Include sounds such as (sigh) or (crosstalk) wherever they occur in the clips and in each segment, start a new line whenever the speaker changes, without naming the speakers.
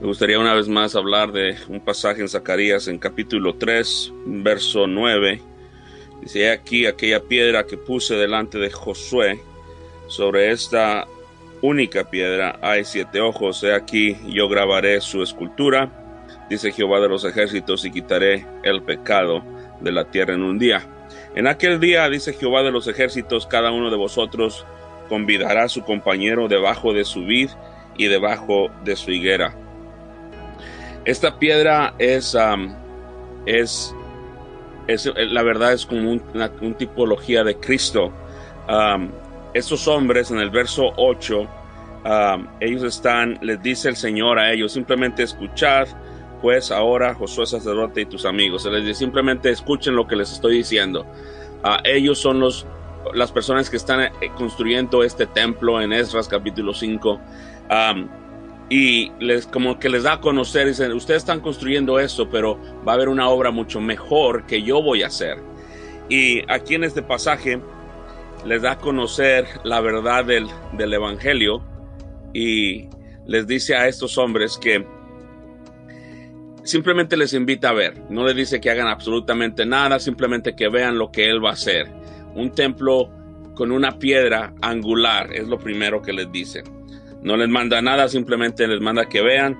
Me gustaría una vez más hablar de un pasaje en Zacarías en capítulo 3, verso 9. Dice aquí aquella piedra que puse delante de Josué, sobre esta única piedra hay siete ojos, he aquí yo grabaré su escultura, dice Jehová de los ejércitos, y quitaré el pecado de la tierra en un día. En aquel día, dice Jehová de los ejércitos, cada uno de vosotros convidará a su compañero debajo de su vid y debajo de su higuera. Esta piedra es, es, es, la verdad es como una, tipología de Cristo. estos hombres en el verso 8, ellos están, les dice el Señor a ellos, simplemente escuchad, pues ahora Josué sacerdote y tus amigos. Se les dice, simplemente escuchen lo que les estoy diciendo. Uh, ellos son los, las personas que están eh, construyendo este templo en Esdras capítulo 5. Y les, como que les da a conocer, dicen, ustedes están construyendo esto, pero va a haber una obra mucho mejor que yo voy a hacer. Y aquí en este pasaje les da a conocer la verdad del, del Evangelio y les dice a estos hombres que simplemente les invita a ver, no les dice que hagan absolutamente nada, simplemente que vean lo que Él va a hacer. Un templo con una piedra angular es lo primero que les dice. No les manda nada, simplemente les manda que vean.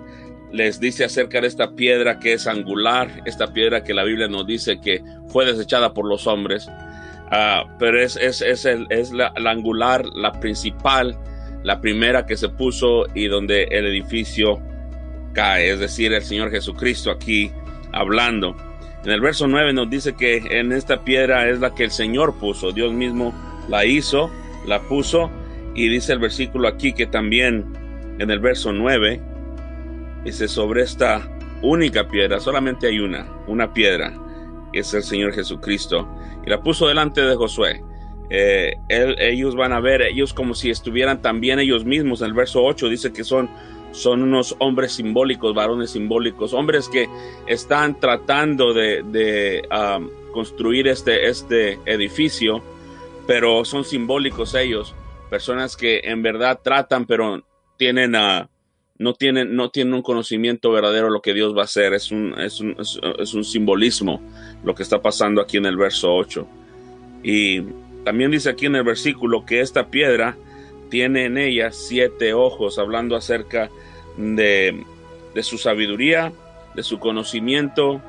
Les dice acerca de esta piedra que es angular, esta piedra que la Biblia nos dice que fue desechada por los hombres. Ah, pero es, es, es, el, es la, la angular, la principal, la primera que se puso y donde el edificio cae, es decir, el Señor Jesucristo aquí hablando. En el verso 9 nos dice que en esta piedra es la que el Señor puso, Dios mismo la hizo, la puso, y dice el versículo aquí que también en el verso 9 dice sobre esta única piedra, solamente hay una, una piedra, es el Señor Jesucristo, y la puso delante de Josué. Eh, ellos van a ver, ellos como si estuvieran también ellos mismos. En el verso 8 dice que son son unos hombres simbólicos, varones simbólicos, hombres que están tratando de, um, construir este, este edificio, pero son simbólicos ellos, personas que en verdad tratan, pero tienen uh, no tienen, no tienen un conocimiento verdadero de lo que Dios va a hacer, es un, es un, es un simbolismo lo que está pasando aquí en el verso 8. Y también dice aquí en el versículo que esta piedra tiene en ella siete ojos, hablando acerca de, su sabiduría, de su conocimiento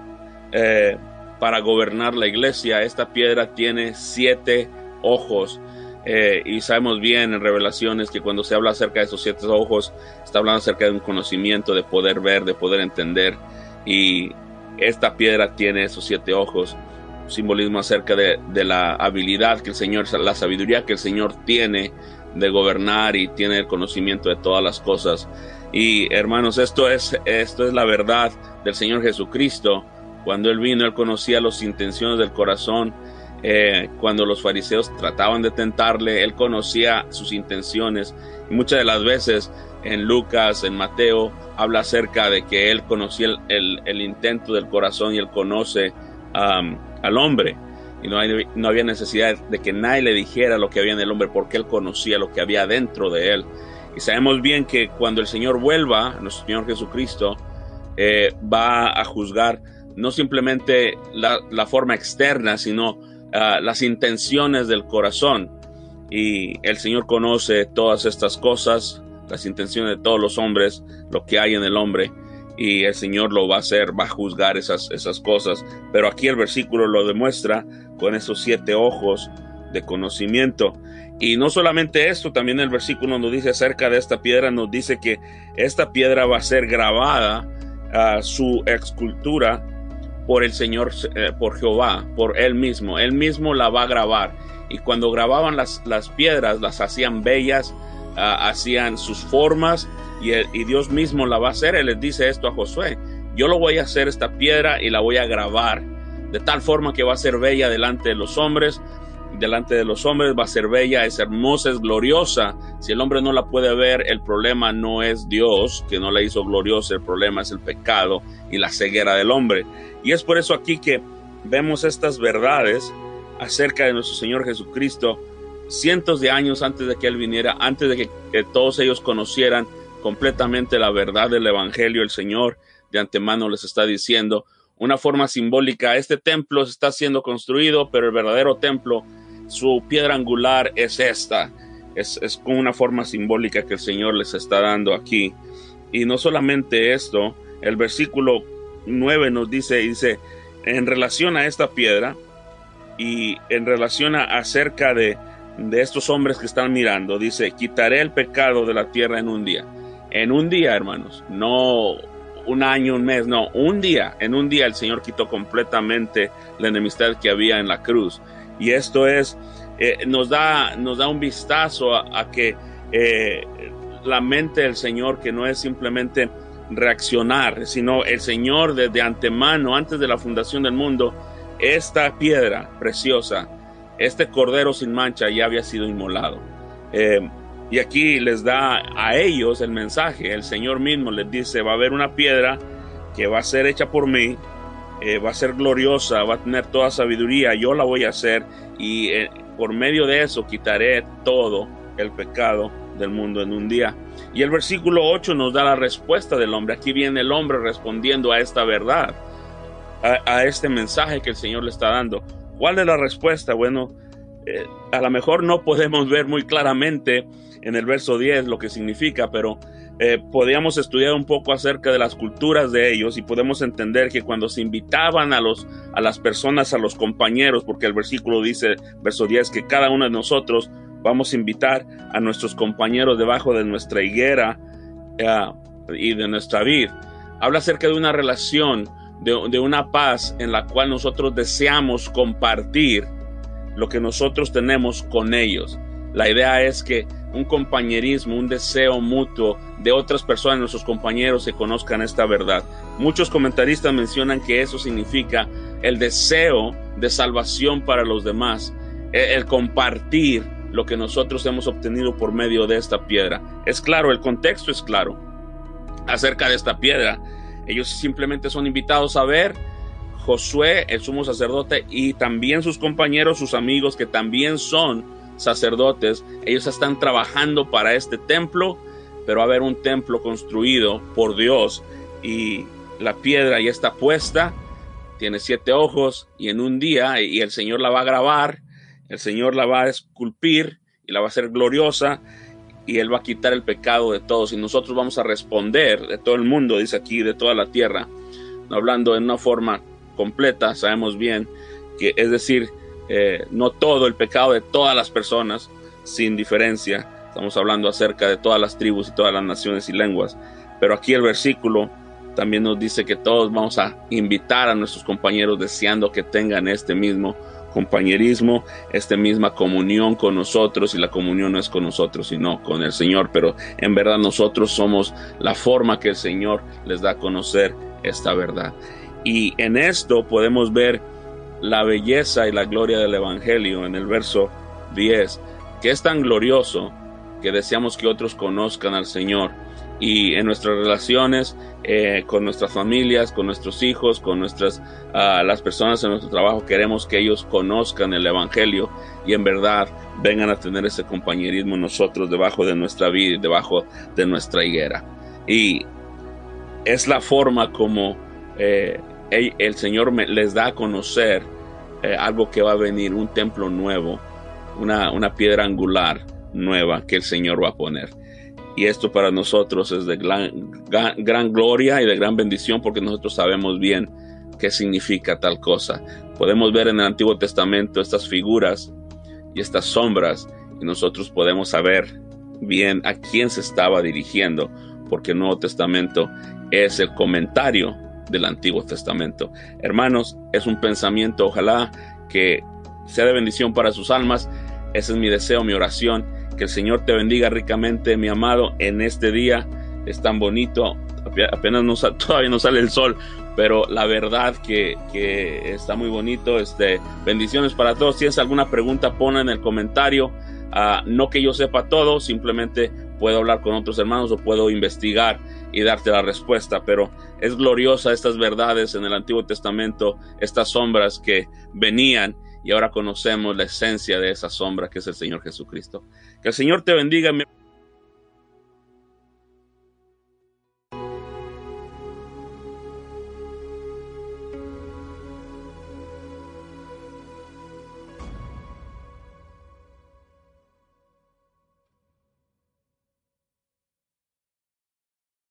eh, para gobernar la iglesia. Esta piedra tiene siete ojos. Eh, y sabemos bien en revelaciones que cuando se habla acerca de esos siete ojos, está hablando acerca de un conocimiento, de poder ver, de poder entender. Y esta piedra tiene esos siete ojos, simbolismo acerca de, de la habilidad que el Señor, la sabiduría que el Señor tiene de gobernar y tiene el conocimiento de todas las cosas. Y hermanos, esto es, esto es la verdad del Señor Jesucristo. Cuando Él vino, Él conocía las intenciones del corazón. Eh, cuando los fariseos trataban de tentarle, Él conocía sus intenciones. Muchas de las veces en Lucas, en Mateo, habla acerca de que Él conocía el, el, intento del corazón y Él conoce al hombre y no, no, había necesidad de que nadie le dijera lo que había en el hombre porque él conocía lo que había dentro de él. Y sabemos bien que cuando el Señor vuelva, nuestro Señor Jesucristo, eh, va a juzgar no simplemente la, forma externa, sino ah, las intenciones del corazón. Y el Señor conoce todas estas cosas, las intenciones de todos los hombres, lo que hay en el hombre y el Señor lo va a hacer, va a juzgar esas, esas cosas. Pero aquí el versículo lo demuestra con esos siete ojos de conocimiento. Y no solamente esto, también el versículo nos dice acerca de esta piedra, nos dice que esta piedra va a ser grabada a su escultura por el Señor, eh, por Jehová, por Él mismo. Él mismo la va a grabar. Y cuando grababan las, las piedras, las hacían bellas, ah, hacían sus formas y, Dios mismo la va a hacer. Él les dice esto a Josué. Yo lo voy a hacer esta piedra y la voy a grabar de tal forma que va a ser bella delante de los hombres. Delante de los hombres va a ser bella, es hermosa, es gloriosa. Si el hombre no la puede ver, el problema no es Dios que no la hizo gloriosa, el problema es el pecado y la ceguera del hombre. Y es por eso aquí que vemos estas verdades acerca de nuestro Señor Jesucristo cientos de años antes de que Él viniera, antes de que, todos ellos conocieran completamente la verdad del Evangelio. El Señor de antemano les está diciendo una forma simbólica, este templo está siendo construido, pero el verdadero templo, su piedra angular es esta. Es, es con una forma simbólica que el Señor les está dando aquí. Y no solamente esto, el versículo 9 nos dice, dice, en relación a esta piedra y en relación a acerca de, de estos hombres que están mirando, dice, quitaré el pecado de la tierra en un día. En un día, hermanos, no un año, un mes, no, un día, en un día el Señor quitó completamente la enemistad que había en la cruz. Y esto es, eh, nos, da, nos da un vistazo a, que eh, la mente del Señor, que no es simplemente reaccionar, sino el Señor desde antemano, antes de la fundación del mundo, esta piedra preciosa, este cordero sin mancha ya había sido inmolado. Eh, y aquí les da a ellos el mensaje. El Señor mismo les dice, va a haber una piedra que va a ser hecha por mí, va a ser gloriosa, va a tener toda sabiduría, yo la voy a hacer y por medio de eso quitaré todo el pecado del mundo en un día. Y el versículo 8 nos da la respuesta del hombre. Aquí viene el hombre respondiendo a esta verdad, a, este mensaje que el Señor le está dando. ¿Cuál es la respuesta? Bueno, eh, a lo mejor no podemos ver muy claramente en el verso 10 lo que significa, pero eh, podríamos estudiar un poco acerca de las culturas de ellos y podemos entender que cuando se invitaban a, los, a las personas, a los compañeros, porque el versículo dice, verso 10, que cada uno de nosotros vamos a invitar a nuestros compañeros debajo de nuestra higuera eh, y de nuestra vid. Habla acerca de una relación, de, de una paz en la cual nosotros deseamos compartir lo que nosotros tenemos con ellos. La idea es que un compañerismo, un deseo mutuo de otras personas, nuestros compañeros, se conozcan esta verdad. Muchos comentaristas mencionan que eso significa el deseo de salvación para los demás, e, el compartir lo que nosotros hemos obtenido por medio de esta piedra. Es claro, el contexto es claro acerca de esta piedra. Ellos simplemente son invitados a ver Josué, el sumo sacerdote, y también sus compañeros, sus amigos, que también son sacerdotes, ellos están trabajando para este templo, pero va a haber un templo construido por Dios y la piedra ya está puesta, tiene siete ojos y en un día, y el Señor la va a grabar, el Señor la va a esculpir y la va a hacer gloriosa y Él va a quitar el pecado de todos. Y nosotros vamos a responder de todo el mundo, dice aquí, de toda la tierra, hablando en una forma completa, sabemos bien que es decir, eh, no todo el pecado de todas las personas, sin diferencia, estamos hablando acerca de todas las tribus y todas las naciones y lenguas, pero aquí el versículo también nos dice que todos vamos a invitar a nuestros compañeros deseando que tengan este mismo compañerismo, esta misma comunión con nosotros. Y la comunión no es con nosotros sino con el Señor, pero en verdad nosotros somos la forma que el Señor les da a conocer esta verdad. Y en esto podemos ver la belleza y la gloria del Evangelio en el verso 10, que es tan glorioso que deseamos que otros conozcan al Señor. Y en nuestras relaciones eh, con nuestras familias, con nuestros hijos, con nuestras ah, las personas en nuestro trabajo, queremos que ellos conozcan el Evangelio y en verdad vengan a tener ese compañerismo nosotros debajo de nuestra vida y debajo de nuestra higuera. Y es la forma como eh, el, Señor les da a conocer eh, algo que va a venir, un templo nuevo, una, piedra angular nueva que el Señor va a poner. Y esto para nosotros es de gran, gran, gloria y de gran bendición porque nosotros sabemos bien qué significa tal cosa. Podemos ver en el Antiguo Testamento estas figuras y estas sombras y nosotros podemos saber bien a quién se estaba dirigiendo porque el Nuevo Testamento es el comentario del Antiguo Testamento. Hermanos, es un pensamiento, ojalá que sea de bendición para sus almas. Ese es mi deseo, mi oración. Que el Señor te bendiga ricamente, mi amado, en este día. Es tan bonito, apenas no, (laughs) todavía no sale el sol, pero la verdad que, que, está muy bonito. Este, bendiciones para todos. Si tienes alguna pregunta, ponla en el comentario. Ah, no que yo sepa todo, simplemente puedo hablar con otros hermanos o puedo investigar y darte la respuesta, pero es gloriosa estas verdades en el Antiguo Testamento, estas sombras que venían y ahora conocemos la esencia de esa sombra que es el Señor Jesucristo. Que el Señor te bendiga.